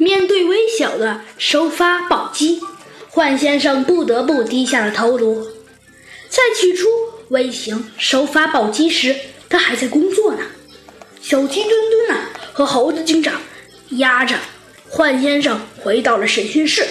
面对微小的收发宝鸡，幻先生不得不低下了头颅。在取出微型收发宝鸡时，他还在工作呢。小鸡墩墩呢，和猴子警长押着幻先生回到了审讯室。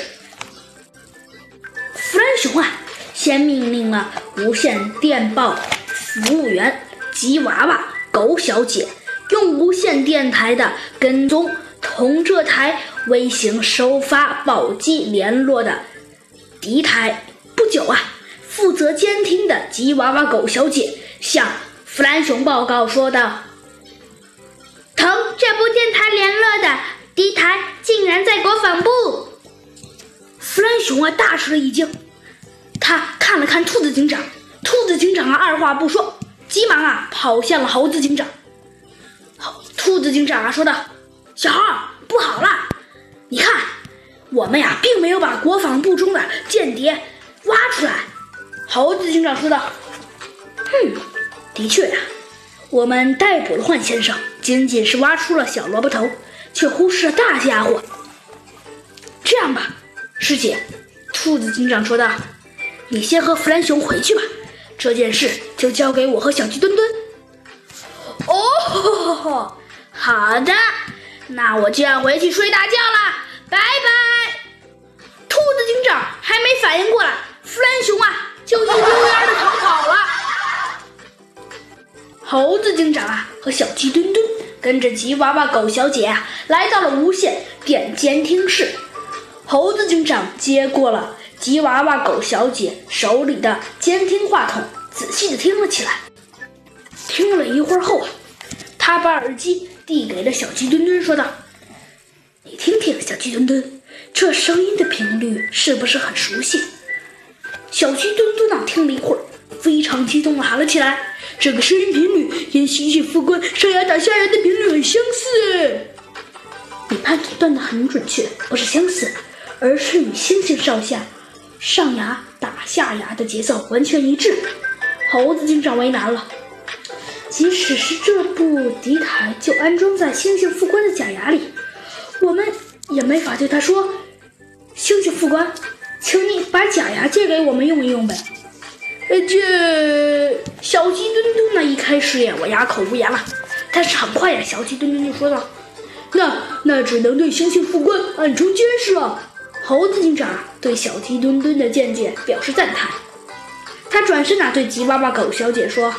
弗兰熊啊，先命令了无线电报服务员吉娃娃狗小姐用无线电台的跟踪。同这台微型收发宝鸡联络的敌台。不久啊，负责监听的吉娃娃狗小姐向弗兰熊报告说道：“同这部电台联络的敌台竟然在国防部。”弗兰熊啊，大吃了一惊。他看了看兔子警长，兔子警长啊，二话不说，急忙啊跑向了猴子警长。兔子警长啊说道。小号，不好了！你看，我们呀，并没有把国防部中的间谍挖出来。猴子警长说道：“哼，的确呀，我们逮捕了幻先生，仅仅是挖出了小萝卜头，却忽视了大家伙。这样吧，师姐，兔子警长说道，你先和弗兰熊回去吧，这件事就交给我和小鸡墩墩。”哦，好的。那我就要回去睡大觉了，拜拜。兔子警长还没反应过来，弗兰熊啊就一溜烟的逃跑了。猴子警长啊和小鸡墩墩跟着吉娃娃狗小姐啊来到了无线电监听室。猴子警长接过了吉娃娃狗小姐手里的监听话筒，仔细的听了起来。听了一会儿后啊，他把耳机。递给了小鸡墩墩，说道：“你听听，小鸡墩墩，这声音的频率是不是很熟悉？”小鸡墩墩啊，听了一会儿，非常激动的喊了起来：“这个声音频率跟猩猩副官上牙打下牙的频率很相似。”你判断的很准确，不是相似，而是与猩猩上下上牙打下牙的节奏完全一致。猴子警长为难了。即使是这部敌台就安装在猩猩副官的假牙里，我们也没法对他说：“猩猩副官，请你把假牙借给我们用一用呗。”呃，这小鸡墩墩呢，一开始呀，我哑口无言了，但是很快呀，小鸡墩墩就说道：“那那只能对猩猩副官暗中监视了。”猴子警长对小鸡墩墩的见解表示赞叹，他转身呐对吉娃娃狗小姐说：“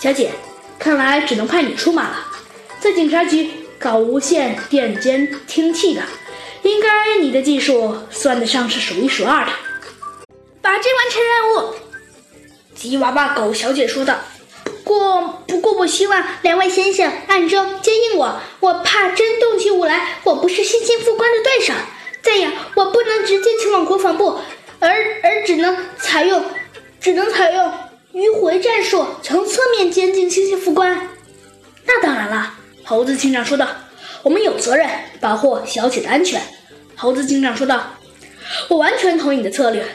小姐。”看来只能派你出马了，在警察局搞无线电监听器的，应该你的技术算得上是数一数二的。保证完成任务，吉娃娃狗小姐说道。不过，不过我希望两位先生暗中接应我，我怕真动起武来，我不是新兴副官的对手。再有，我不能直接前往国防部，而而只能采用，只能采用。迂回战术，从侧面监禁猩猩副官。那当然了，猴子警长说道：“我们有责任保护小姐的安全。”猴子警长说道：“我完全同意你的策略。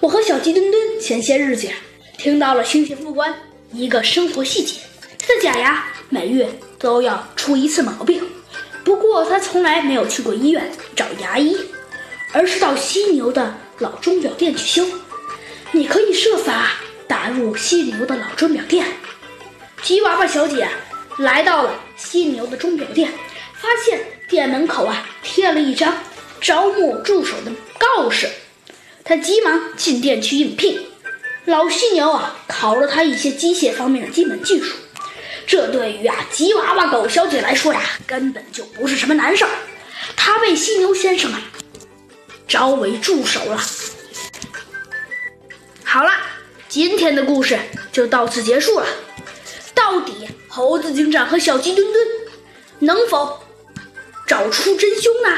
我和小鸡墩墩前些日子听到了猩猩副官一个生活细节：他的假牙每月都要出一次毛病。不过他从来没有去过医院找牙医，而是到犀牛的老钟表店去修。你可以设法。”犀牛的老钟表店，吉娃娃小姐来到了犀牛的钟表店，发现店门口啊贴了一张招募助手的告示，她急忙进店去应聘。老犀牛啊考了他一些机械方面的基本技术，这对于啊吉娃娃狗小姐来说呀根本就不是什么难事儿，她被犀牛先生啊招为助手了。好了。今天的故事就到此结束了。到底猴子警长和小鸡墩墩能否找出真凶呢？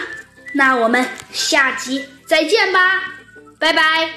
那我们下集再见吧，拜拜。